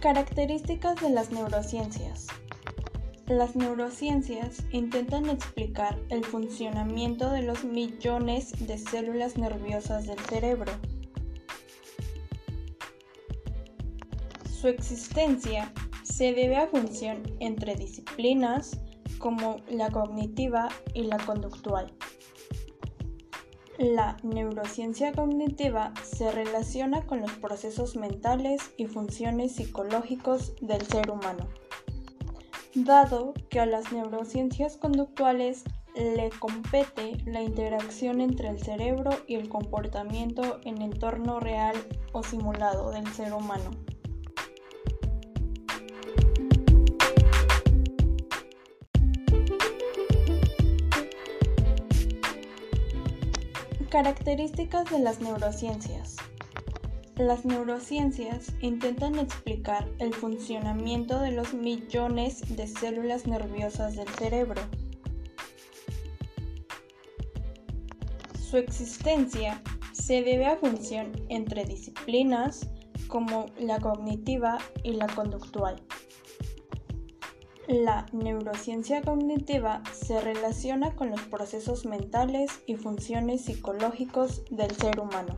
Características de las neurociencias. Las neurociencias intentan explicar el funcionamiento de los millones de células nerviosas del cerebro. Su existencia se debe a función entre disciplinas como la cognitiva y la conductual. La neurociencia cognitiva se relaciona con los procesos mentales y funciones psicológicos del ser humano, dado que a las neurociencias conductuales le compete la interacción entre el cerebro y el comportamiento en entorno real o simulado del ser humano. Características de las neurociencias. Las neurociencias intentan explicar el funcionamiento de los millones de células nerviosas del cerebro. Su existencia se debe a función entre disciplinas como la cognitiva y la conductual. La neurociencia cognitiva se relaciona con los procesos mentales y funciones psicológicos del ser humano,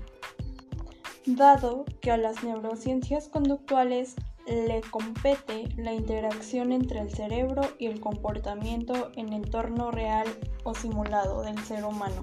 dado que a las neurociencias conductuales le compete la interacción entre el cerebro y el comportamiento en entorno real o simulado del ser humano.